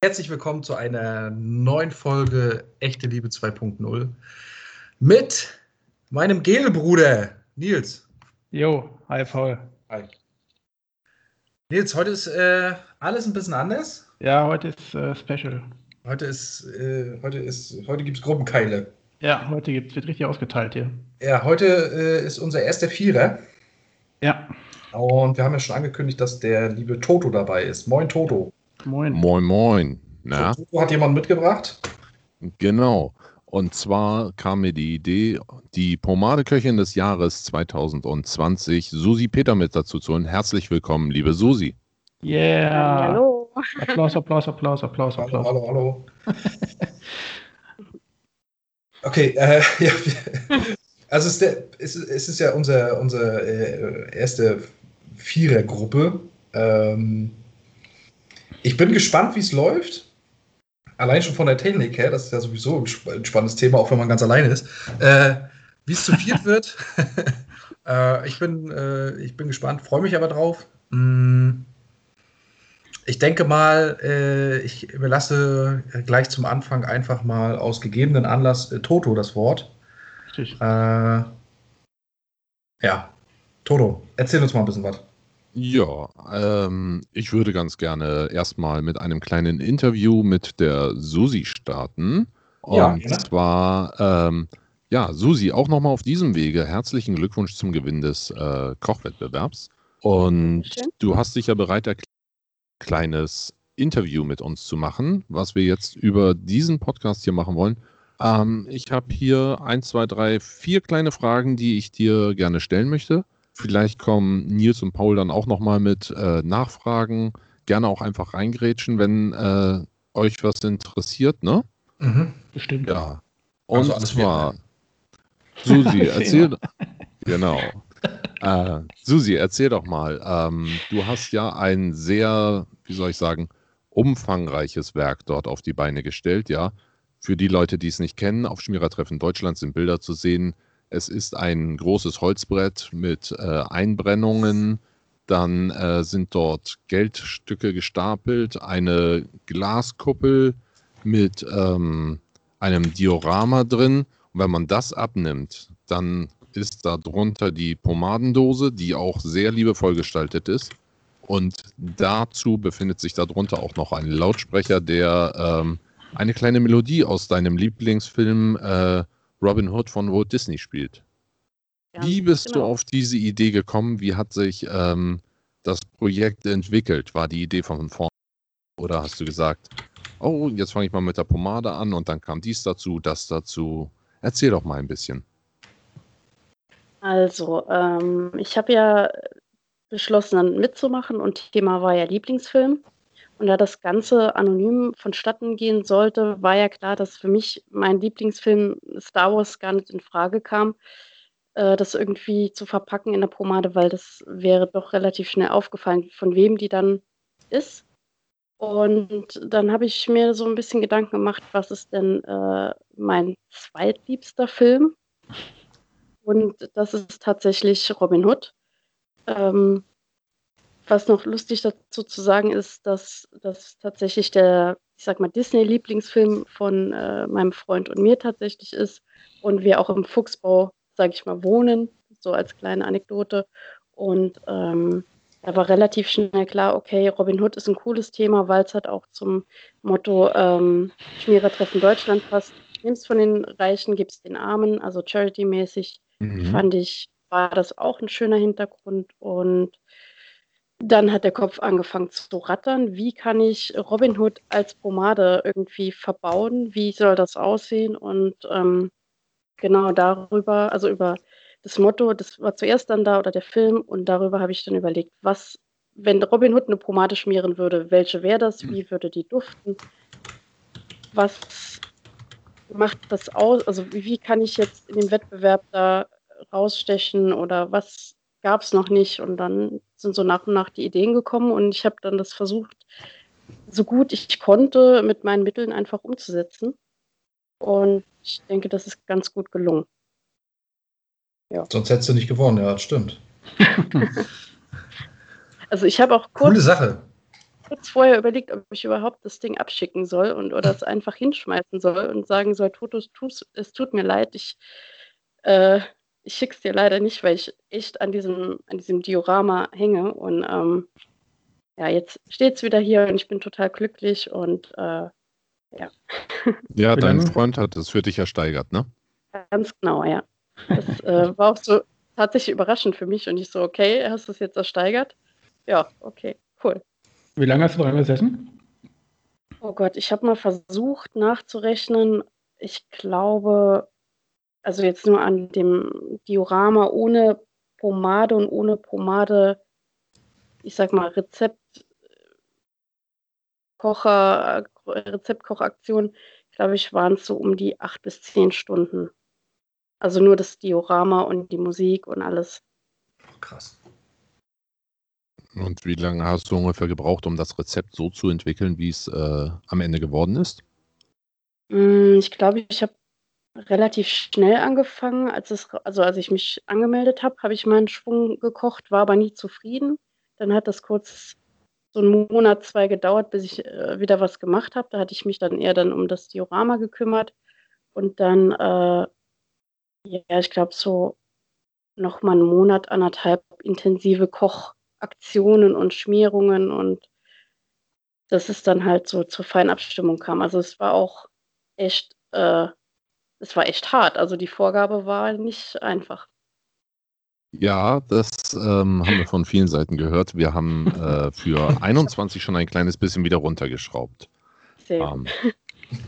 Herzlich willkommen zu einer neuen Folge Echte Liebe 2.0 mit meinem Gelbruder Nils. Jo, hi Paul. Hi. Nils, heute ist äh, alles ein bisschen anders. Ja, heute ist äh, Special. Heute ist, äh, heute ist, heute gibt es Gruppenkeile. Ja, heute gibt's, wird richtig ausgeteilt hier. Ja, heute äh, ist unser erster Vierer. Ja. Und wir haben ja schon angekündigt, dass der liebe Toto dabei ist. Moin, Toto. Moin. Moin, moin. Na? Toto hat jemand mitgebracht? Genau. Und zwar kam mir die Idee, die Pomadeköchin des Jahres 2020, Susi Peter, mit dazu zu holen. Herzlich willkommen, liebe Susi. Yeah. Hallo. Applaus, Applaus, Applaus, Applaus, Applaus. Hallo, hallo, hallo. Okay, äh, ja, also es ist, der, es, ist ja unsere, unsere äh, erste Vierergruppe. Ähm, ich bin gespannt, wie es läuft. Allein schon von der Technik her, das ist ja sowieso ein spannendes Thema, auch wenn man ganz alleine ist. Äh, wie es zu viert wird, äh, ich, bin, äh, ich bin gespannt, freue mich aber drauf. Mm, ich denke mal, äh, ich überlasse gleich zum Anfang einfach mal aus gegebenen Anlass äh, Toto das Wort. Richtig. Äh, ja, Toto, erzähl uns mal ein bisschen was. Ja, ähm, ich würde ganz gerne erstmal mit einem kleinen Interview mit der Susi starten. Und ja, ja. zwar, ähm, ja, Susi, auch nochmal auf diesem Wege herzlichen Glückwunsch zum Gewinn des äh, Kochwettbewerbs. Und du hast dich ja bereit erklärt, kleines Interview mit uns zu machen, was wir jetzt über diesen Podcast hier machen wollen. Ähm, ich habe hier ein, zwei, drei, vier kleine Fragen, die ich dir gerne stellen möchte. Vielleicht kommen Nils und Paul dann auch nochmal mit äh, Nachfragen. Gerne auch einfach reingrätschen, wenn äh, euch was interessiert, ne? Mhm, bestimmt. Ja. Und also zwar, Susi, erzähl. genau. Äh, Susi, erzähl doch mal. Ähm, du hast ja ein sehr, wie soll ich sagen, umfangreiches Werk dort auf die Beine gestellt, ja. Für die Leute, die es nicht kennen, auf Schmierertreffen Deutschland sind Bilder zu sehen. Es ist ein großes Holzbrett mit äh, Einbrennungen. Dann äh, sind dort Geldstücke gestapelt, eine Glaskuppel mit ähm, einem Diorama drin. Und wenn man das abnimmt, dann ist darunter die Pomadendose, die auch sehr liebevoll gestaltet ist. Und dazu befindet sich darunter auch noch ein Lautsprecher, der ähm, eine kleine Melodie aus deinem Lieblingsfilm äh, Robin Hood von Walt Disney spielt. Ja, Wie bist genau. du auf diese Idee gekommen? Wie hat sich ähm, das Projekt entwickelt? War die Idee von vorn? Oder hast du gesagt, oh, jetzt fange ich mal mit der Pomade an und dann kam dies dazu, das dazu? Erzähl doch mal ein bisschen. Also, ähm, ich habe ja beschlossen, dann mitzumachen und Thema war ja Lieblingsfilm. Und da das Ganze anonym vonstatten gehen sollte, war ja klar, dass für mich mein Lieblingsfilm Star Wars gar nicht in Frage kam, äh, das irgendwie zu verpacken in der Pomade, weil das wäre doch relativ schnell aufgefallen, von wem die dann ist. Und dann habe ich mir so ein bisschen Gedanken gemacht, was ist denn äh, mein zweitliebster Film? Und das ist tatsächlich Robin Hood. Ähm, was noch lustig dazu zu sagen ist, dass das tatsächlich der, ich sag mal, Disney-Lieblingsfilm von äh, meinem Freund und mir tatsächlich ist und wir auch im Fuchsbau, sage ich mal, wohnen, so als kleine Anekdote. Und ähm, da war relativ schnell klar, okay, Robin Hood ist ein cooles Thema, weil es halt auch zum Motto ähm, Schmierertreffen Deutschland passt. Nimm's von den Reichen, gib's den Armen, also charity-mäßig. Mhm. Fand ich, war das auch ein schöner Hintergrund. Und dann hat der Kopf angefangen zu rattern. Wie kann ich Robin Hood als Pomade irgendwie verbauen? Wie soll das aussehen? Und ähm, genau darüber, also über das Motto, das war zuerst dann da oder der Film und darüber habe ich dann überlegt, was, wenn Robin Hood eine Pomade schmieren würde, welche wäre das? Wie würde die duften? Was macht das aus? Also wie, wie kann ich jetzt in dem Wettbewerb da rausstechen oder was gab es noch nicht? Und dann sind so nach und nach die Ideen gekommen und ich habe dann das versucht, so gut ich konnte, mit meinen Mitteln einfach umzusetzen. Und ich denke, das ist ganz gut gelungen. Ja. Sonst hättest du nicht gewonnen, ja, das stimmt. also ich habe auch Coole kurz, Sache. kurz vorher überlegt, ob ich überhaupt das Ding abschicken soll und oder es einfach hinschmeißen soll und sagen soll, Totus, tu's, es tut mir leid, ich, äh, ich schick's dir leider nicht, weil ich echt an diesem, an diesem Diorama hänge. Und ähm, ja, jetzt steht's wieder hier und ich bin total glücklich und äh, Ja, Wie dein? Freund hat es für dich ersteigert, ne? ganz genau, ja. Das äh, war auch so tatsächlich überraschend für mich und ich so, okay, hast du es jetzt ersteigert? Ja, okay, cool. Wie lange hast du dran gesessen? Oh Gott, ich habe mal versucht nachzurechnen. Ich glaube, also jetzt nur an dem Diorama ohne Pomade und ohne Pomade, ich sag mal, Rezept, Kocher, Rezeptkochaktion, glaube ich, waren es so um die acht bis zehn Stunden. Also nur das Diorama und die Musik und alles. Krass. Und wie lange hast du ungefähr gebraucht, um das Rezept so zu entwickeln, wie es äh, am Ende geworden ist? Mm, Ich glaube, ich habe relativ schnell angefangen. Als es, also als ich mich angemeldet habe, habe ich mal einen Schwung gekocht, war aber nie zufrieden. Dann hat das kurz so einen Monat, zwei gedauert, bis ich äh, wieder was gemacht habe. Da hatte ich mich dann eher dann um das Diorama gekümmert. Und dann, äh, ja, ich glaube, so noch mal einen Monat, anderthalb intensive Kochaktionen und Schmierungen und dass es dann halt so zur Feinabstimmung kam. Also es war auch echt, äh, es war echt hart. Also die Vorgabe war nicht einfach. Ja, das ähm, haben wir von vielen Seiten gehört. Wir haben äh, für 21 schon ein kleines bisschen wieder runtergeschraubt. Sehr. Ähm,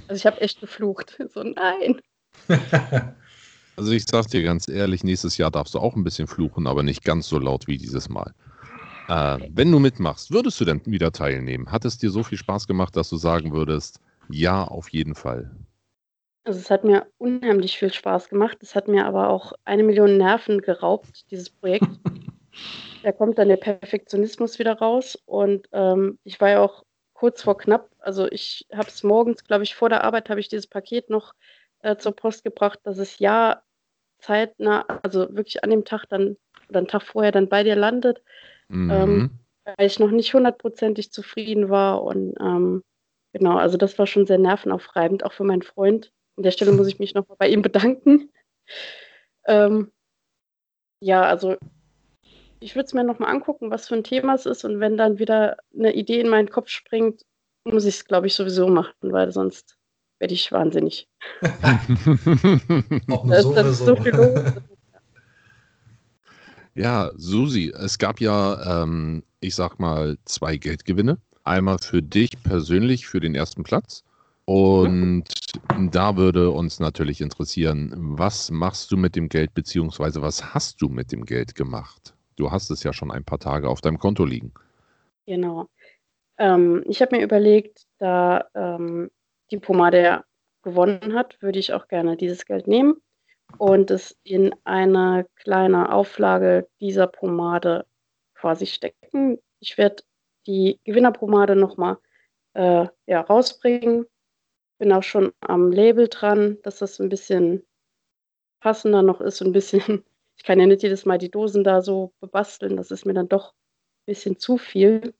Also ich habe echt geflucht. So, nein. also ich sag dir ganz ehrlich, nächstes Jahr darfst du auch ein bisschen fluchen, aber nicht ganz so laut wie dieses Mal. Äh, wenn du mitmachst, würdest du denn wieder teilnehmen? Hat es dir so viel Spaß gemacht, dass du sagen würdest, ja, auf jeden Fall? Also es hat mir unheimlich viel Spaß gemacht. Es hat mir aber auch eine Million Nerven geraubt, dieses Projekt. da kommt dann der Perfektionismus wieder raus. Und ähm, ich war ja auch kurz vor knapp. Also ich habe es morgens, glaube ich, vor der Arbeit habe ich dieses Paket noch äh, zur Post gebracht, dass es ja zeitnah, also wirklich an dem Tag dann oder einen Tag vorher dann bei dir landet. Mhm. Ähm, weil ich noch nicht hundertprozentig zufrieden war. Und ähm, genau, also das war schon sehr nervenaufreibend, auch für meinen Freund. An der Stelle muss ich mich nochmal bei ihm bedanken. Ähm, ja, also ich würde es mir nochmal angucken, was für ein Thema es ist. Und wenn dann wieder eine Idee in meinen Kopf springt, muss ich es, glaube ich, sowieso machen, weil sonst werde ich wahnsinnig. Auch Da nur ist so dann oder so so. viel los. Ja, Susi, es gab ja, ähm, ich sag mal, zwei Geldgewinne. Einmal für dich persönlich für den ersten Platz. Und da würde uns natürlich interessieren, was machst du mit dem Geld, beziehungsweise was hast du mit dem Geld gemacht? Du hast es ja schon ein paar Tage auf deinem Konto liegen. Genau. Ähm, ich habe mir überlegt, da ähm, die Pomade ja gewonnen hat, würde ich auch gerne dieses Geld nehmen und es in eine kleine Auflage dieser Pomade quasi stecken. Ich werde die Gewinnerpomade nochmal äh, ja, rausbringen. Bin auch schon am Label dran, dass das ein bisschen passender noch ist und ein bisschen, ich kann ja nicht jedes Mal die Dosen da so bebasteln, das ist mir dann doch ein bisschen zu viel.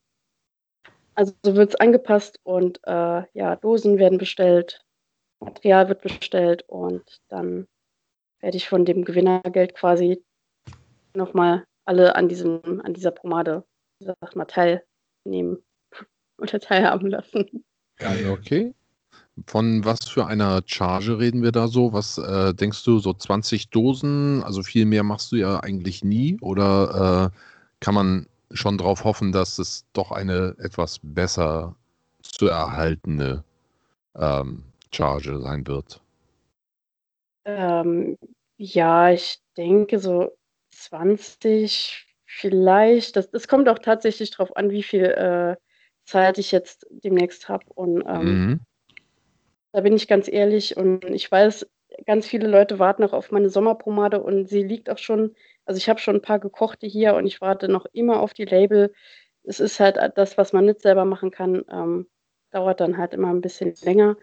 Also so wird es angepasst und äh, ja, Dosen werden bestellt, Material wird bestellt und dann werde ich von dem Gewinnergeld quasi nochmal alle an diesem, an dieser Pomade, sag mal, teilnehmen oder teilhaben lassen. Geil. Okay. Von was für einer Charge reden wir da so? Was äh, denkst du, so 20 Dosen? Also viel mehr machst du ja eigentlich nie? Oder äh, kann man schon darauf hoffen, dass es doch eine etwas besser zu erhaltene ähm, Charge sein wird? Ähm, ja, ich denke so 20 vielleicht. Das, das kommt auch tatsächlich darauf an, wie viel äh, Zeit ich jetzt demnächst habe. Und ähm, Mhm. Da bin ich ganz ehrlich und ich weiß, ganz viele Leute warten auch auf meine Sommerpomade und sie liegt auch schon, also ich habe schon ein paar gekochte hier und ich warte noch immer auf die Label. Es ist halt das, was man nicht selber machen kann, ähm, dauert dann halt immer ein bisschen länger.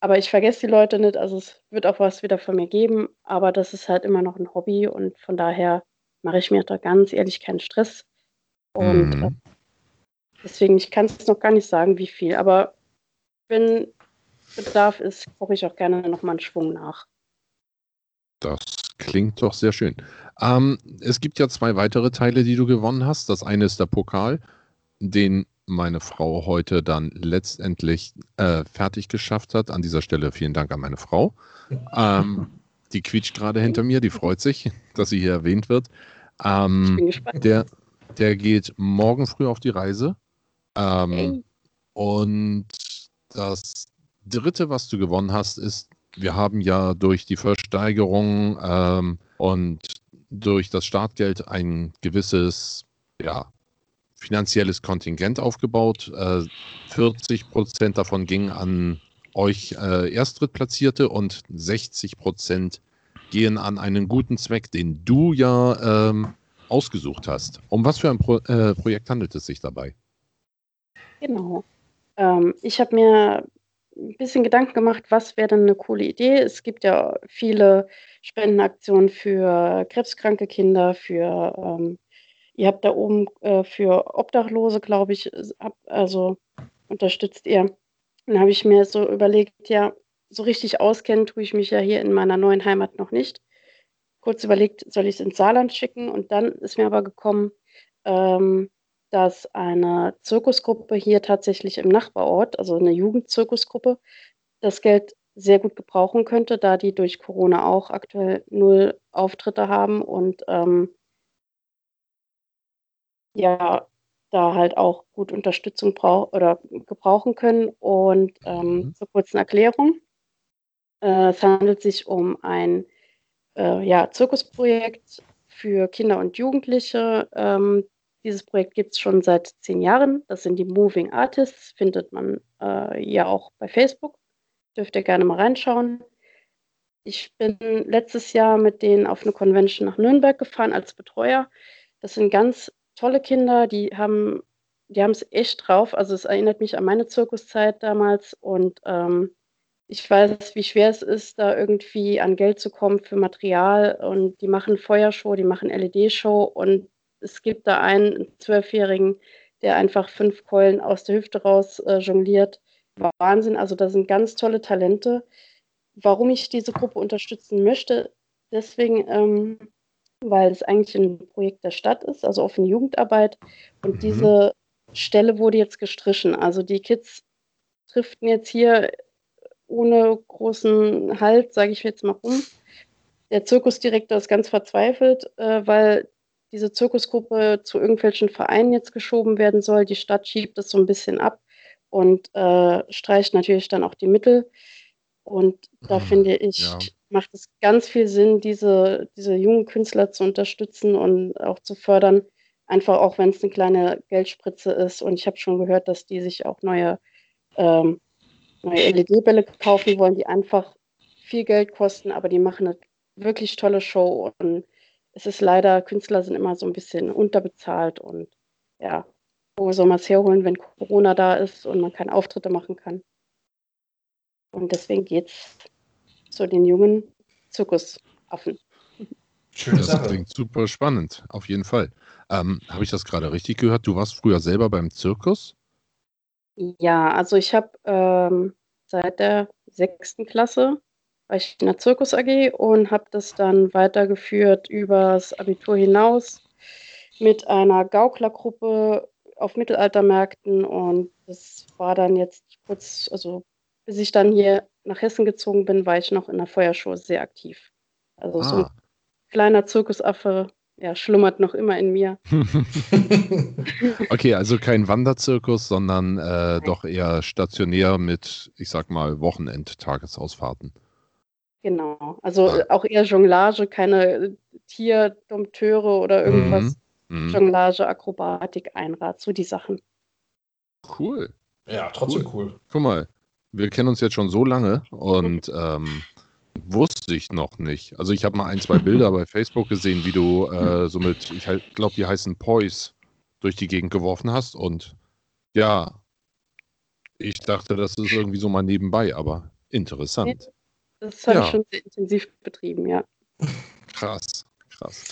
Aber ich vergesse die Leute nicht, also es wird auch was wieder von mir geben, aber das ist halt immer noch ein Hobby und von daher mache ich mir da ganz ehrlich keinen Stress. Und mhm. äh, deswegen, ich kann es noch gar nicht sagen, wie viel. Aber wenn Bedarf ist, koche ich auch gerne nochmal einen Schwung nach. Das klingt doch sehr schön. Ähm, es gibt ja zwei weitere Teile, die du gewonnen hast. Das eine ist der Pokal, den meine Frau heute dann letztendlich äh, fertig geschafft hat. An dieser Stelle vielen Dank an meine Frau. Ähm, die quietscht gerade hinter mir, die freut sich, dass sie hier erwähnt wird. Ähm, ich bin gespannt. Der, der geht morgen früh auf die Reise. Ähm, hey. Und das dritte, was du gewonnen hast, ist, wir haben ja durch die Versteigerung ähm, und durch das Startgeld ein gewisses ja, finanzielles Kontingent aufgebaut. Äh, 40 Prozent davon gingen an euch äh, Erstdrittplatzierte und 60 Prozent gehen an einen guten Zweck, den du ja ähm, ausgesucht hast. Um was für ein Pro äh, Projekt handelt es sich dabei? Genau. Ähm, ich habe mir ein bisschen Gedanken gemacht, was wäre denn eine coole Idee. Es gibt ja viele Spendenaktionen für krebskranke Kinder, für ähm, ihr habt da oben äh, für Obdachlose, glaube ich, also unterstützt ihr. Dann habe ich mir so überlegt, ja, so richtig auskennen tue ich mich ja hier in meiner neuen Heimat noch nicht. Kurz überlegt, soll ich es ins Saarland schicken? Und dann ist mir aber gekommen, ähm, dass eine Zirkusgruppe hier tatsächlich im Nachbarort, also eine Jugendzirkusgruppe, das Geld sehr gut gebrauchen könnte, da die durch Corona auch aktuell null Auftritte haben und ähm, ja, da halt auch gut Unterstützung brauch oder gebrauchen können. Und ähm, mhm. zur kurzen Erklärung. Äh, es handelt sich um ein äh, ja, Zirkusprojekt für Kinder und Jugendliche. Ähm, dieses Projekt gibt es schon seit zehn Jahren. Das sind die Moving Artists, findet man äh, ja auch bei Facebook. Dürft ihr gerne mal reinschauen. Ich bin letztes Jahr mit denen auf eine Convention nach Nürnberg gefahren als Betreuer. Das sind ganz tolle Kinder, die haben die es echt drauf. Also es erinnert mich an meine Zirkuszeit damals und ähm, ich weiß, wie schwer es ist, da irgendwie an Geld zu kommen für Material und die machen Feuershow, die machen LED-Show und es gibt da einen Zwölfjährigen, der einfach fünf Keulen aus der Hüfte raus äh, jongliert. Wahnsinn, also da sind ganz tolle Talente. Warum ich diese Gruppe unterstützen möchte, deswegen, ähm, weil es eigentlich ein Projekt der Stadt ist, also offene Jugendarbeit. Und mhm. diese Stelle wurde jetzt gestrichen. Also die Kids driften jetzt hier ohne großen Halt, sage ich jetzt mal um. Der Zirkusdirektor ist ganz verzweifelt, äh, weil diese Zirkusgruppe zu irgendwelchen Vereinen jetzt geschoben werden soll. Die Stadt schiebt es so ein bisschen ab und äh, streicht natürlich dann auch die Mittel. Und da hm, finde ich, ja. macht es ganz viel Sinn, diese, diese jungen Künstler zu unterstützen und auch zu fördern. Einfach auch, wenn es eine kleine Geldspritze ist. Und ich habe schon gehört, dass die sich auch neue, ähm, neue LED-Bälle kaufen wollen, die einfach viel Geld kosten, aber die machen eine wirklich tolle Show. Und es ist leider, Künstler sind immer so ein bisschen unterbezahlt und ja, wo soll man es herholen, wenn Corona da ist und man keine Auftritte machen kann. Und deswegen geht es zu den jungen Zirkusaffen. Schöne das Sache. klingt super spannend, auf jeden Fall. Ähm, habe ich das gerade richtig gehört? Du warst früher selber beim Zirkus? Ja, also ich habe ähm, seit der sechsten Klasse war ich in der Zirkus AG und habe das dann weitergeführt übers Abitur hinaus mit einer Gauklergruppe auf Mittelaltermärkten und das war dann jetzt kurz, also bis ich dann hier nach Hessen gezogen bin, war ich noch in der Feuershow sehr aktiv. Also ah. so ein ah. kleiner Zirkusaffe, ja, schlummert noch immer in mir. okay, also kein Wanderzirkus, sondern äh, doch eher stationär mit, ich sag mal, Wochenend-Tagesausfahrten. Genau, also ah. auch eher Jonglage, keine Tierdompteure oder irgendwas. Mhm. Mhm. Jonglage, Akrobatik, Einrad, so die Sachen. Cool. Ja, trotzdem cool. cool. Guck mal, wir kennen uns jetzt schon so lange und ähm, wusste ich noch nicht. Also ich habe mal ein, zwei Bilder bei Facebook gesehen, wie du äh, so mit, ich glaube, die heißen Poise durch die Gegend geworfen hast und ja, ich dachte, das ist irgendwie so mal nebenbei, aber interessant. Das habe ja. ich schon sehr intensiv betrieben, ja. Krass, krass.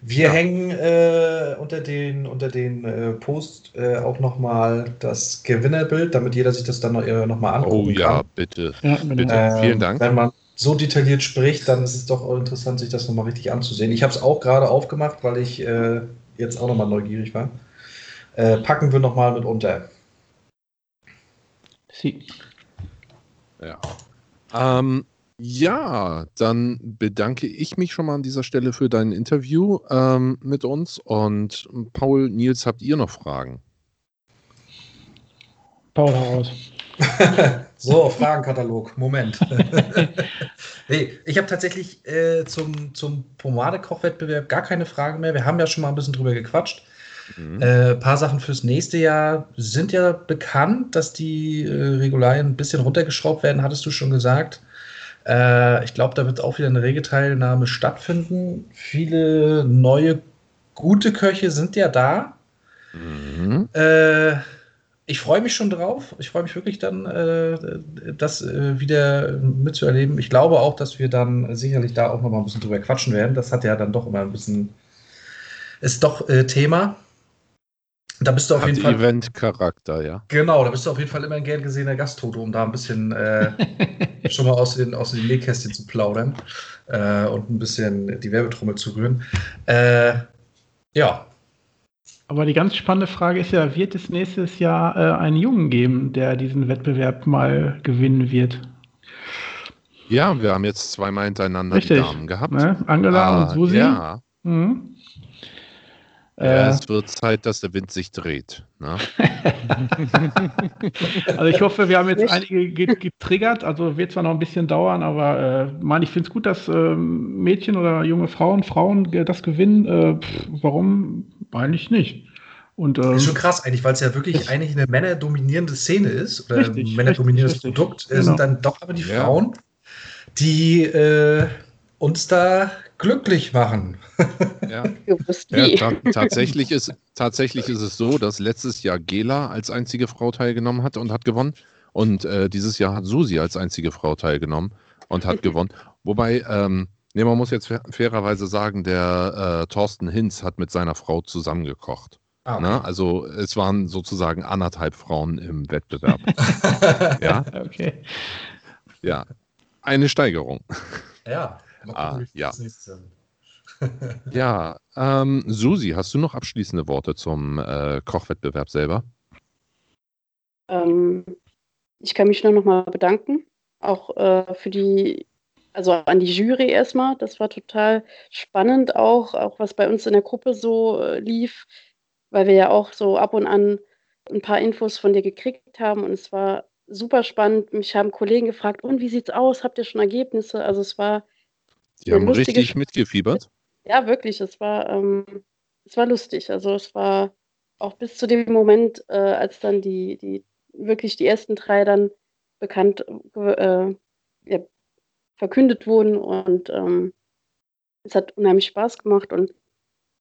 Wir ja. hängen äh, unter den, unter den äh, Post äh, auch nochmal das Gewinnerbild, damit jeder sich das dann noch, äh, noch mal angucken kann. Oh ja, kann. bitte. Ja, bitte. Ähm, Vielen Dank. Wenn man so detailliert spricht, dann ist es doch auch interessant, sich das nochmal richtig anzusehen. Ich habe es auch gerade aufgemacht, weil ich äh, jetzt auch nochmal neugierig war. Äh, packen wir nochmal mit unter. Sie. Ja. Ähm, ja, dann bedanke ich mich schon mal an dieser Stelle für dein Interview ähm, mit uns. Und Paul, Nils, habt ihr noch Fragen? Paul, heraus. so, Fragenkatalog. Moment. nee, ich habe tatsächlich äh, zum, zum Pomade-Kochwettbewerb gar keine Fragen mehr. Wir haben ja schon mal ein bisschen drüber gequatscht. Ein mhm. äh, paar Sachen fürs nächste Jahr sind ja bekannt, dass die äh, Regularien ein bisschen runtergeschraubt werden, hattest du schon gesagt. Äh, ich glaube, da wird auch wieder eine rege Teilnahme stattfinden. Viele neue gute Köche sind ja da. Mhm. Äh, ich freue mich schon drauf. Ich freue mich wirklich dann, äh, das äh, wieder mitzuerleben. Ich glaube auch, dass wir dann sicherlich da auch noch mal ein bisschen drüber quatschen werden. Das hat ja dann doch immer ein bisschen, ist doch äh, Thema. Da bist du auf Hat jeden Fall. Event-Charakter, ja. Genau, da bist du auf jeden Fall immer ein gern gesehener Gasttote, um da ein bisschen äh, schon mal aus den, aus den Nähkästchen zu plaudern äh, und ein bisschen die Werbetrommel zu rühren. Äh, ja. Aber die ganz spannende Frage ist ja, wird es nächstes Jahr äh, einen Jungen geben, der diesen Wettbewerb mal gewinnen wird? Ja, wir haben jetzt zweimal hintereinander Richtig. die Damen gehabt. Ne? Angela ah, und Susi. Ja. Mhm. Ja, äh, es wird Zeit, dass der Wind sich dreht. Ne? also ich hoffe, wir haben jetzt einige getriggert. Also wird zwar noch ein bisschen dauern, aber äh, man, ich finde es gut, dass äh, Mädchen oder junge Frauen, Frauen das gewinnen. Äh, pff, warum eigentlich nicht? Und, ähm, das ist schon krass eigentlich, weil es ja wirklich eigentlich eine männerdominierende Szene ist oder richtig, männerdominierendes richtig, Produkt, äh, genau. sind dann doch aber die ja. Frauen, die äh, uns da glücklich machen. Ja. ja ta tatsächlich, ist, tatsächlich ist es so, dass letztes Jahr Gela als einzige Frau teilgenommen hat und hat gewonnen. Und äh, dieses Jahr hat Susi als einzige Frau teilgenommen und hat gewonnen. Wobei, ähm, nee, man muss jetzt fairerweise sagen, der äh, Thorsten Hinz hat mit seiner Frau zusammengekocht. Ah, okay. Ne? Also es waren sozusagen anderthalb Frauen im Wettbewerb. ja. Okay. Ja. Eine Steigerung. Ja. Ah, ja. ja, ähm, Susi, hast du noch abschließende Worte zum äh, Kochwettbewerb selber? Ähm, ich kann mich nur noch mal bedanken, auch äh, für die, also an die Jury erstmal. Das war total spannend, auch, auch was bei uns in der Gruppe so äh, lief, weil wir ja auch so ab und an ein paar Infos von dir gekriegt haben und es war super spannend. Mich haben Kollegen gefragt, und wie sieht's aus? Habt ihr schon Ergebnisse? Also es war die haben richtig mitgefiebert. Ja, wirklich. Es war, ähm, es war lustig. Also es war auch bis zu dem Moment, äh, als dann die, die wirklich die ersten drei dann bekannt äh, ja, verkündet wurden und ähm, es hat unheimlich Spaß gemacht und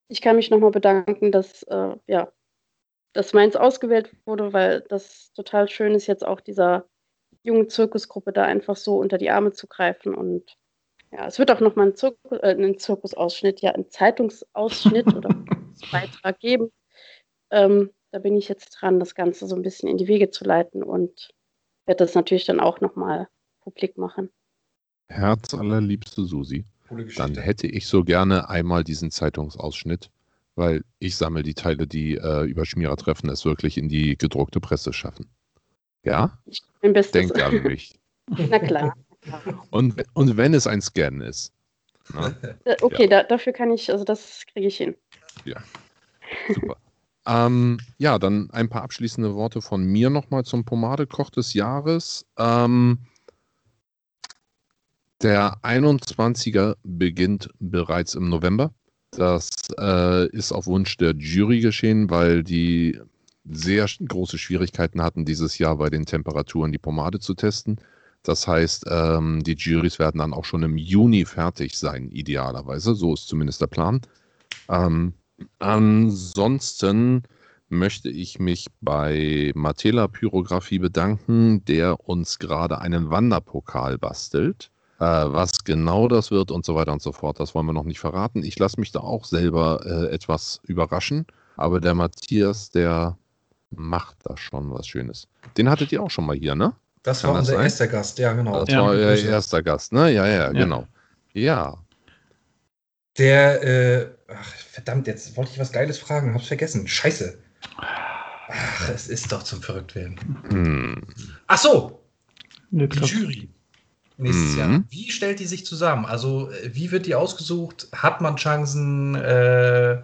ich kann mich nochmal bedanken, dass äh, ja, dass meins ausgewählt wurde, weil das total schön ist, jetzt auch dieser jungen Zirkusgruppe da einfach so unter die Arme zu greifen und ja, es wird auch nochmal einen, Zirkus, äh, einen Zirkusausschnitt, ja, einen Zeitungsausschnitt oder Beitrag geben. Ähm, da bin ich jetzt dran, das Ganze so ein bisschen in die Wege zu leiten und werde das natürlich dann auch nochmal publik machen. Herz allerliebste Susi. Dann hätte ich so gerne einmal diesen Zeitungsausschnitt, weil ich sammle die Teile, die äh, über Schmierer treffen, es wirklich in die gedruckte Presse schaffen. Ja? Ich bin Denk an mich. Na klar. Und, und wenn es ein Scan ist. Ne? Äh, okay, ja. da, dafür kann ich, also das kriege ich hin. Ja, super. ähm, ja, dann ein paar abschließende Worte von mir nochmal zum Pomadekoch des Jahres. Ähm, der 21er beginnt bereits im November. Das äh, ist auf Wunsch der Jury geschehen, weil die sehr große Schwierigkeiten hatten, dieses Jahr bei den Temperaturen die Pomade zu testen. Das heißt, ähm, die Juries werden dann auch schon im Juni fertig sein, idealerweise. So ist zumindest der Plan. Ähm, ansonsten möchte ich mich bei Matela Pyrographie bedanken, der uns gerade einen Wanderpokal bastelt. Äh, was genau das wird und so weiter und so fort, das wollen wir noch nicht verraten. Ich lasse mich da auch selber äh, etwas überraschen, aber der Matthias, der macht da schon was Schönes. Den hattet ihr auch schon mal hier, ne? Das Kann war das unser sein? erster Gast, ja, genau. Das ja. war euer erster Gast, ne? Ja, ja, ja, genau. Ja. Der, äh, ach, verdammt, jetzt wollte ich was Geiles fragen, hab's vergessen. Scheiße. Ach, es ist doch zum Verrücktwerden. Hm. Ach so, die Jury nächstes mhm. Jahr. Wie stellt die sich zusammen? Also, äh, wie wird die ausgesucht? Hat man Chancen äh,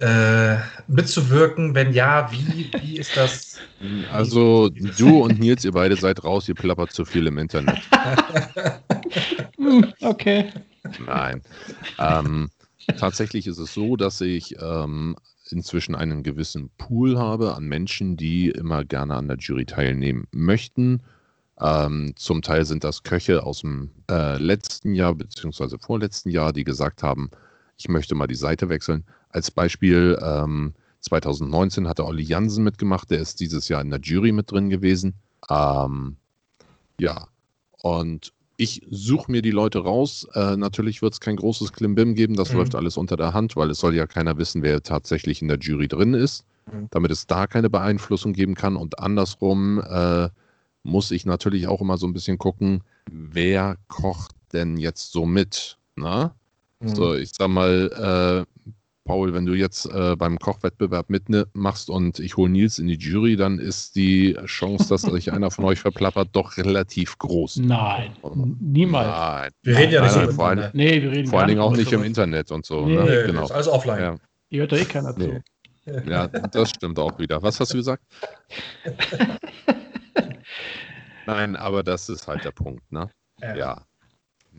äh, mitzuwirken? Wenn ja, wie, wie ist das? Also, du und Nils, ihr beide seid raus, ihr plappert zu viel im Internet. Hm, okay. Nein. Ähm, tatsächlich ist es so, dass ich ähm, inzwischen einen gewissen Pool habe an Menschen, die immer gerne an der Jury teilnehmen möchten ähm, zum Teil sind das Köche aus dem äh, letzten Jahr bzw. vorletzten Jahr, die gesagt haben, ich möchte mal die Seite wechseln. Als Beispiel ähm, 2019 hatte Olli Jansen mitgemacht, der ist dieses Jahr in der Jury mit drin gewesen. Ähm, ja, und ich suche mir die Leute raus. Äh, natürlich wird es kein großes Klimbim geben, das mhm. läuft alles unter der Hand, weil es soll ja keiner wissen, wer tatsächlich in der Jury drin ist, mhm. damit es da keine Beeinflussung geben kann. Und andersrum äh, muss ich natürlich auch immer so ein bisschen gucken, wer kocht denn jetzt so mit? Ne? Mhm. So, ich sag mal, äh, Paul, wenn du jetzt äh, beim Kochwettbewerb mitmachst und ich hole Nils in die Jury, dann ist die Chance, dass sich einer von euch verplappert, doch relativ groß. Nein, niemals. Nein. Wir reden ja nicht nein, so vor, allem, nee, wir reden vor allen Dingen auch nicht im Internet und so. Nee, ne? nee, genau. alles offline. Ja. Ihr hört doch eh keiner nee. zu. Ja, das stimmt auch wieder. Was hast du gesagt? Nein, aber das ist halt der Punkt, ne? Ja. ja.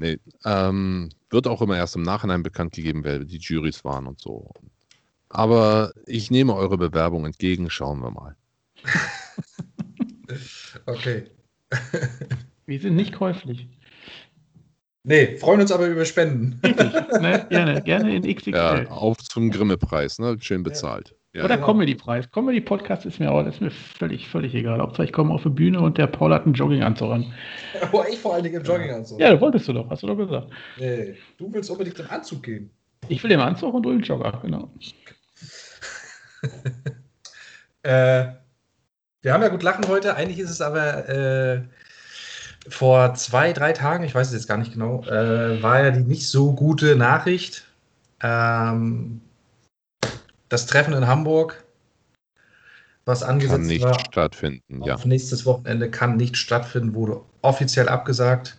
Nee, ähm, wird auch immer erst im Nachhinein bekannt gegeben, wer die Juries waren und so. Aber ich nehme eure Bewerbung entgegen, schauen wir mal. okay. wir sind nicht käuflich. Nee, freuen uns aber über Spenden. Richtig, ne? gerne, gerne in XXL. Ja, auf zum Grimme-Preis, ne? Schön bezahlt. Ja, Oder genau. Comedy-Preis. Comedy-Podcast ist mir auch ist mir völlig, völlig egal. Hauptsache ich komme auf die Bühne und der Paul hat einen Jogginganzug an. Aber ich vor allen Dingen im Jogginganzug. Ja, wolltest du doch, hast du doch gesagt. Nee, du willst unbedingt im Anzug gehen. Ich will im Anzug und du im Jogger, genau. äh, wir haben ja gut lachen heute. Eigentlich ist es aber äh, vor zwei, drei Tagen, ich weiß es jetzt gar nicht genau, äh, war ja die nicht so gute Nachricht. Ähm, das Treffen in Hamburg, was angesetzt kann nicht war, stattfinden, ja. Auf nächstes Wochenende kann nicht stattfinden, wurde offiziell abgesagt.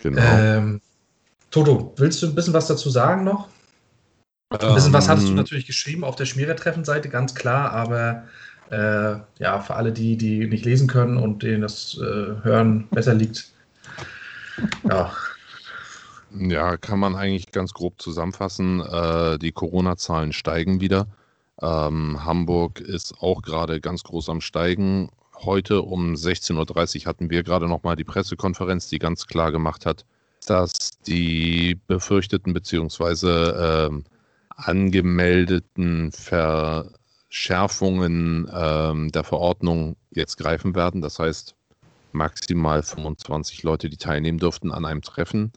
Genau. Ähm, Toto, willst du ein bisschen was dazu sagen noch? Ein bisschen was hattest du ähm. natürlich geschrieben auf der Schmierer-Treffen-Seite, ganz klar, aber äh, ja, für alle, die, die nicht lesen können und denen das äh, Hören besser liegt. Ja, ja, kann man eigentlich ganz grob zusammenfassen. Äh, die Corona-Zahlen steigen wieder. Ähm, Hamburg ist auch gerade ganz groß am Steigen. Heute um 16.30 Uhr hatten wir gerade nochmal die Pressekonferenz, die ganz klar gemacht hat, dass die befürchteten bzw. Äh, angemeldeten Verschärfungen äh, der Verordnung jetzt greifen werden. Das heißt, maximal 25 Leute, die teilnehmen dürften an einem Treffen.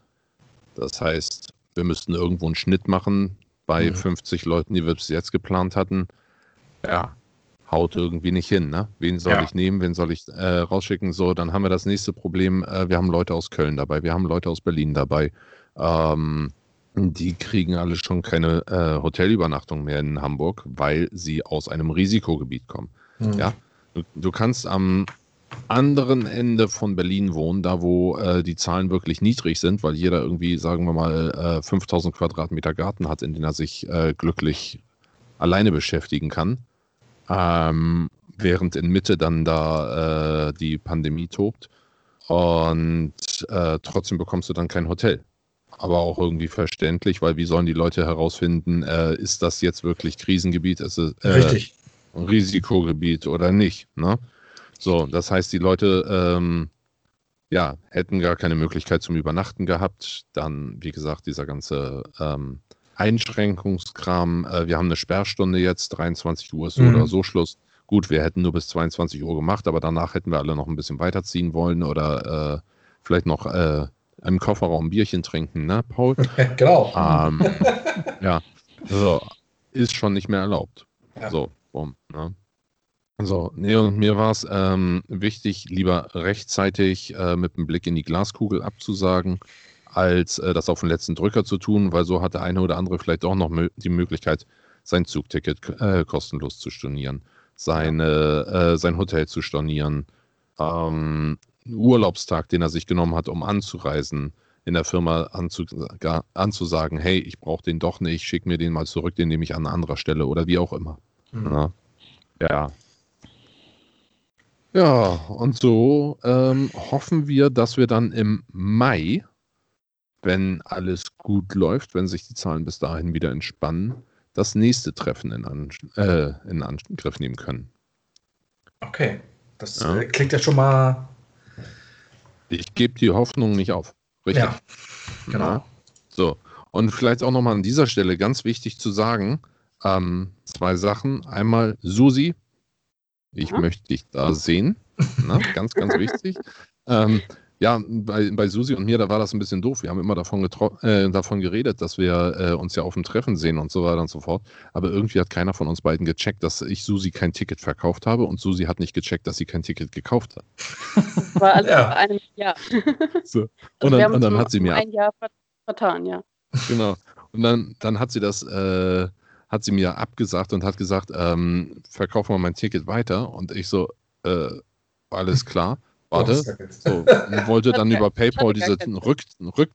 Das heißt, wir müssten irgendwo einen Schnitt machen bei mhm. 50 Leuten, die wir bis jetzt geplant hatten. Ja, haut irgendwie nicht hin. Ne? Wen soll ja. ich nehmen? Wen soll ich äh, rausschicken? So, dann haben wir das nächste Problem. Äh, wir haben Leute aus Köln dabei, wir haben Leute aus Berlin dabei. Ähm, die kriegen alle schon keine äh, Hotelübernachtung mehr in Hamburg, weil sie aus einem Risikogebiet kommen. Mhm. Ja, du, du, kannst am anderen Ende von Berlin wohnen, da wo äh, die Zahlen wirklich niedrig sind, weil jeder irgendwie, sagen wir mal, äh, 5000 Quadratmeter Garten hat, in dem er sich äh, glücklich alleine beschäftigen kann. Ähm, während in Mitte dann da äh, die Pandemie tobt. Und äh, trotzdem bekommst du dann kein Hotel. Aber auch irgendwie verständlich, weil wie sollen die Leute herausfinden, äh, ist das jetzt wirklich Krisengebiet, ist es Richtig. Risikogebiet oder nicht? Ne? So, das heißt, die Leute ähm, ja, hätten gar keine Möglichkeit zum Übernachten gehabt. Dann, wie gesagt, dieser ganze ähm, Einschränkungskram. Äh, wir haben eine Sperrstunde jetzt, 23 Uhr ist so mhm. oder so Schluss. Gut, wir hätten nur bis 22 Uhr gemacht, aber danach hätten wir alle noch ein bisschen weiterziehen wollen oder äh, vielleicht noch äh, im Kofferraum ein Bierchen trinken, ne, Paul? genau. Ähm, ja, so, ist schon nicht mehr erlaubt. Ja. So, bumm, ne? So, nee, und mir war es ähm, wichtig, lieber rechtzeitig äh, mit einem Blick in die Glaskugel abzusagen, als äh, das auf den letzten Drücker zu tun, weil so hat der eine oder andere vielleicht auch noch die Möglichkeit, sein Zugticket äh, kostenlos zu stornieren, seine, äh, sein Hotel zu stornieren, ähm, Urlaubstag, den er sich genommen hat, um anzureisen, in der Firma anzu anzusagen, hey, ich brauche den doch nicht, schick mir den mal zurück, den nehme ich an anderer Stelle oder wie auch immer. Mhm. Ja. ja. Ja, und so ähm, hoffen wir, dass wir dann im Mai, wenn alles gut läuft, wenn sich die Zahlen bis dahin wieder entspannen, das nächste Treffen in, An äh, in Angriff nehmen können. Okay, das Ja. äh, klingt ja schon mal. Ich gebe die Hoffnung nicht auf. Richtig. Ja, genau. Ja. So, und vielleicht auch nochmal an dieser Stelle ganz wichtig zu sagen, ähm, zwei Sachen. Einmal, Susi, ich Ja. möchte dich da sehen. Na, ganz, ganz wichtig. Ähm, ja, bei, bei Susi und mir, da war das ein bisschen doof. Wir haben immer davon, äh, davon geredet, dass wir äh, uns ja auf dem Treffen sehen und so weiter und so fort. Aber irgendwie hat keiner von uns beiden gecheckt, dass ich Susi kein Ticket verkauft habe und Susi hat nicht gecheckt, dass sie kein Ticket gekauft hat. Das war alles Ja. vor einem Jahr. So. Also Und wir dann, haben und dann hat sie mir ein Jahr ver- vertan, ja. Genau. Und dann, dann hat sie das, äh, hat sie mir abgesagt und hat gesagt, ähm, verkauf mal mein Ticket weiter. Und ich so, äh, alles klar, warte. So, und wollte dann über PayPal diese Rück, Rück,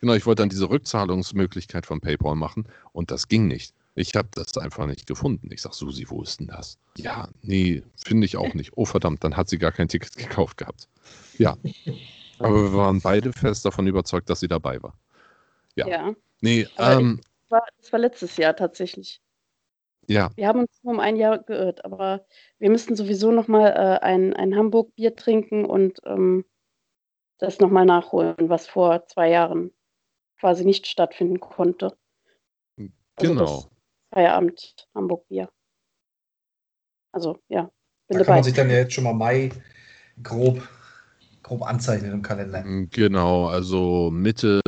genau, ich wollte dann diese Rückzahlungsmöglichkeit von PayPal machen und das ging nicht. Ich habe das einfach nicht gefunden. Ich sag, Susi, wo ist denn das? Ja, nee, finde ich auch nicht. Oh verdammt, dann hat sie gar kein Ticket gekauft gehabt. Ja. Aber wir waren beide fest davon überzeugt, dass sie dabei war. Ja. Ja. Nee, Aber ähm, war, das war letztes Jahr tatsächlich. ja, Wir haben uns nur um ein Jahr geirrt, aber wir müssten sowieso nochmal äh, ein, ein Hamburg-Bier trinken und ähm, das nochmal nachholen, was vor zwei Jahren quasi nicht stattfinden konnte. Also genau. das Feierabend Hamburg-Bier. Also, ja, bin Da kann dabei. man sich dann ja jetzt schon mal Mai grob, grob anzeichnen im Kalender. Mm, Genau, also Mitte,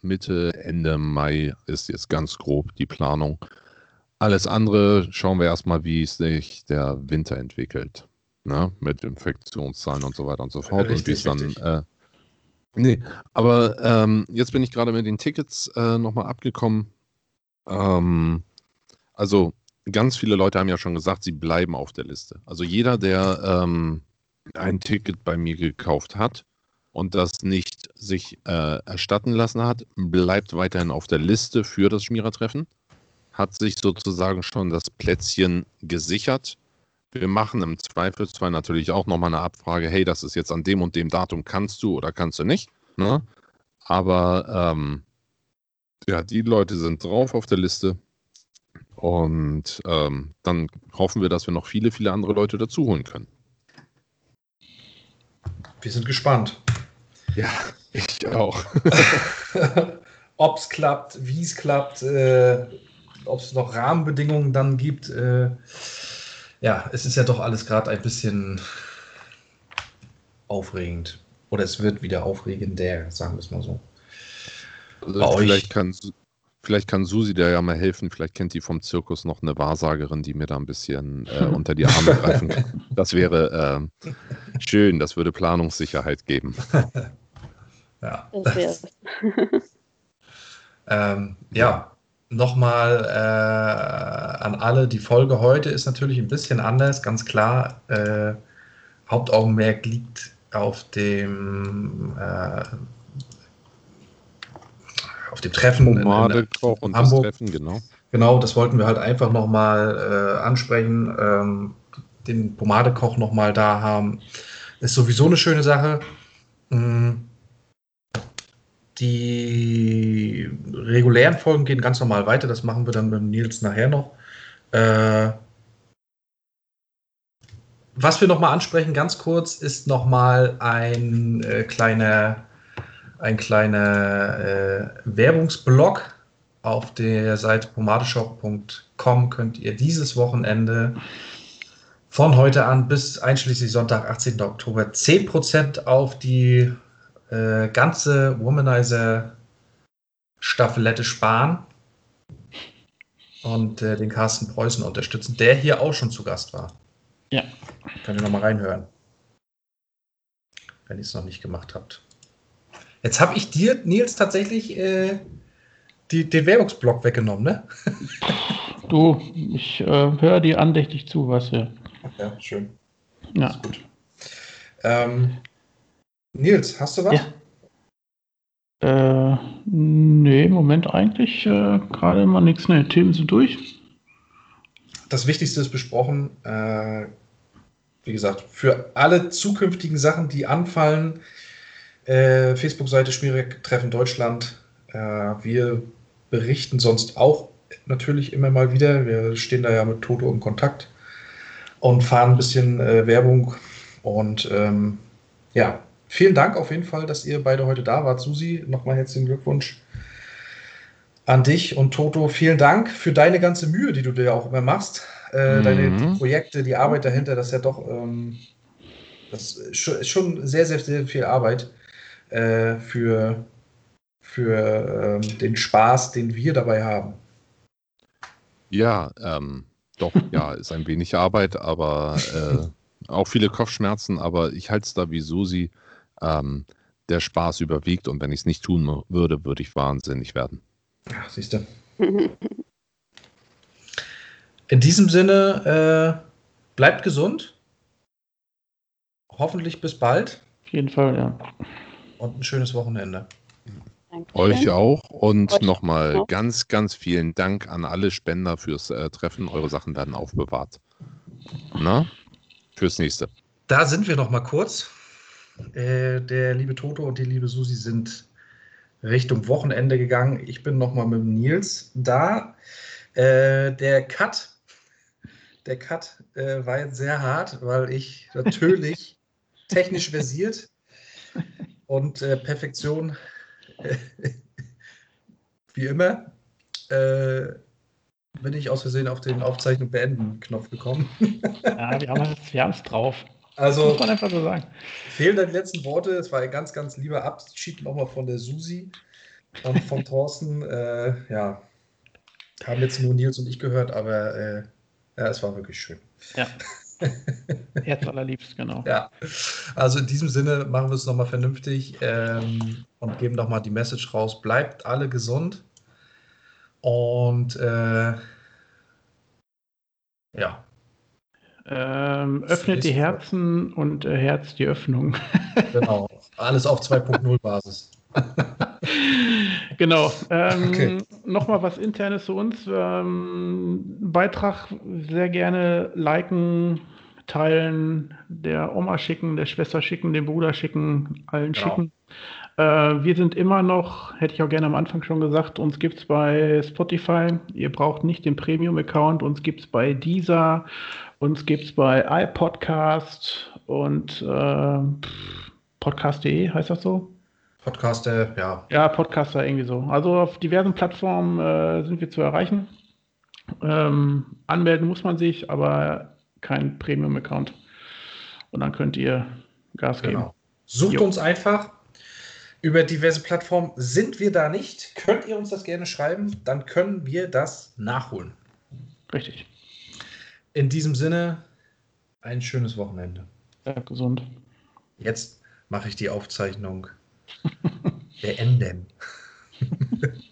Mitte, Ende Mai ist jetzt ganz grob die Planung. Alles andere schauen wir erstmal, wie sich der Winter entwickelt. Ne? Mit Infektionszahlen und so weiter und so fort. und wie es Richtig, dann. Äh, nee, aber ähm, jetzt bin ich gerade mit den Tickets äh, nochmal abgekommen. Ähm, also ganz viele Leute haben ja schon gesagt, sie bleiben auf der Liste. Also jeder, der ähm, ein Ticket bei mir gekauft hat, und das nicht sich äh, erstatten lassen hat, bleibt weiterhin auf der Liste für das Schmierertreffen, hat sich sozusagen schon das Plätzchen gesichert. Wir machen im Zweifelsfall natürlich auch nochmal eine Abfrage, hey, das ist jetzt an dem und dem Datum, kannst du oder kannst du nicht. Ne? Aber ähm, ja, die Leute sind drauf auf der Liste. Und ähm, dann hoffen wir, dass wir noch viele, viele andere Leute dazu holen können. Wir sind gespannt. Ja, ich auch. Ob es klappt, wie es klappt, äh, ob es noch Rahmenbedingungen dann gibt. Äh, ja, es ist ja doch alles gerade ein bisschen aufregend. Oder es wird wieder aufregender, sagen wir es mal so. Also Bei euch? vielleicht, kann, Su- vielleicht kann Susi da ja mal helfen. Vielleicht kennt die vom Zirkus noch eine Wahrsagerin, die mir da ein bisschen äh, unter die Arme greifen kann. Das wäre ähm, schön. Das würde Planungssicherheit geben. Ja, Das ähm, ja. nochmal äh, an alle. Die Folge heute ist natürlich ein bisschen anders, ganz klar. Äh, Hauptaugenmerk liegt auf dem äh, auf dem Treffen in- in- Pomadekoch und das Hamburg. Treffen, genau. Genau, das wollten wir halt einfach nochmal äh, ansprechen. Ähm, den Pomadekoch nochmal da haben. Ist sowieso eine schöne Sache. Mm. Die regulären Folgen gehen ganz normal weiter. Das machen wir dann mit Nils nachher noch. Äh, was wir nochmal ansprechen, ganz kurz, ist nochmal ein äh, kleiner, ein kleiner äh, Werbungsblock auf der Seite pomadeshop.com könnt ihr dieses Wochenende von heute an bis einschließlich Sonntag, 18. Oktober, 10% auf die äh, ganze Womanizer-Staffelette sparen und äh, den Carsten Preußen unterstützen, der hier auch schon zu Gast war. Ja. Könnt ihr nochmal reinhören, wenn ihr es noch nicht gemacht habt. Jetzt habe ich dir, Nils, tatsächlich äh, die, den Werbungsblock weggenommen, ne? Du, ich äh, höre dir andächtig zu, was wir. Ja, schön. Ja. Ist gut. Ähm, Nils, hast du was? Ja. Äh, nee, im Moment eigentlich äh, gerade mal nichts. Ne, Themen sind durch. Das Wichtigste ist besprochen. Äh, wie gesagt, für alle zukünftigen Sachen, die anfallen, äh, Facebook-Seite Schmierig Treffen Deutschland. Äh, wir berichten sonst auch natürlich immer mal wieder. Wir stehen da ja mit Toto im Kontakt und fahren ein bisschen äh, Werbung. Und ähm, ja, vielen Dank auf jeden Fall, dass ihr beide heute da wart. Susi, nochmal herzlichen Glückwunsch an dich und Toto. Vielen Dank für deine ganze Mühe, die du dir auch immer machst. Äh, Mhm. Deine die Projekte, die Arbeit dahinter, das ist ja doch ähm, das ist schon- sehr, sehr, sehr viel Arbeit äh, für, für ähm, den Spaß, den wir dabei haben. Ja, ähm, doch, ja, ist ein wenig Arbeit, aber äh, auch viele Kopfschmerzen, aber ich halte es da wie Susi. Ähm, der Spaß überwiegt und wenn ich es nicht tun würde, würde ich wahnsinnig werden. Ja, siehst du. In diesem Sinne, äh, bleibt gesund. Hoffentlich bis bald Auf jeden Fall, ja. und ein schönes Wochenende. Dankeschön. Euch auch und Euch nochmal auch. ganz, ganz vielen Dank an alle Spender fürs äh, Treffen. Eure Sachen werden aufbewahrt. Na? Fürs nächste. Da sind wir noch mal kurz. Äh, der liebe Toto und die liebe Susi sind Richtung Wochenende gegangen. Ich bin noch mal mit Nils da. Äh, der Cut, der Cut äh, war jetzt sehr hart, weil ich natürlich technisch versiert und äh, Perfektion wie immer äh, bin ich aus Versehen auf den Aufzeichnung beenden Knopf gekommen. Ja, wir haben es drauf. Also Muss man einfach so sagen. fehlen da die letzten Worte. Es war ein ganz, ganz lieber Abschied nochmal von der Susi und von Thorsten. Äh, ja, haben jetzt nur Nils und ich gehört, aber äh, ja, es war wirklich schön. Ja. Herz allerliebst, genau. Ja, also in diesem Sinne machen wir es nochmal vernünftig ähm, und geben nochmal die Message raus. Bleibt alle gesund und äh, ja, Ähm, öffnet die Herzen und äh, Herz die Öffnung. genau. Alles auf 2.0 Basis. genau. Ähm, Okay. Nochmal was Internes zu uns. Ähm, Beitrag sehr gerne liken, teilen, der Oma schicken, der Schwester schicken, dem Bruder schicken, allen Genau. schicken. Äh, wir sind immer noch, hätte ich auch gerne am Anfang schon gesagt, uns gibt es bei Spotify. Ihr braucht nicht den Premium-Account. Uns gibt es bei Deezer, uns gibt es bei iPodcast und äh, podcast.de, heißt das so? Podcaster, ja, Ja, Podcaster irgendwie so. Also auf diversen Plattformen äh, sind wir zu erreichen. Ähm, anmelden muss man sich, aber kein Premium-Account. Und dann könnt ihr Gas geben. Genau. Sucht Jo. uns einfach über diverse Plattformen. Sind wir da nicht? Könnt ihr uns das gerne schreiben? Dann können wir das nachholen. Richtig. In diesem Sinne, ein schönes Wochenende. Bleibt gesund. Jetzt mache ich die Aufzeichnung beenden.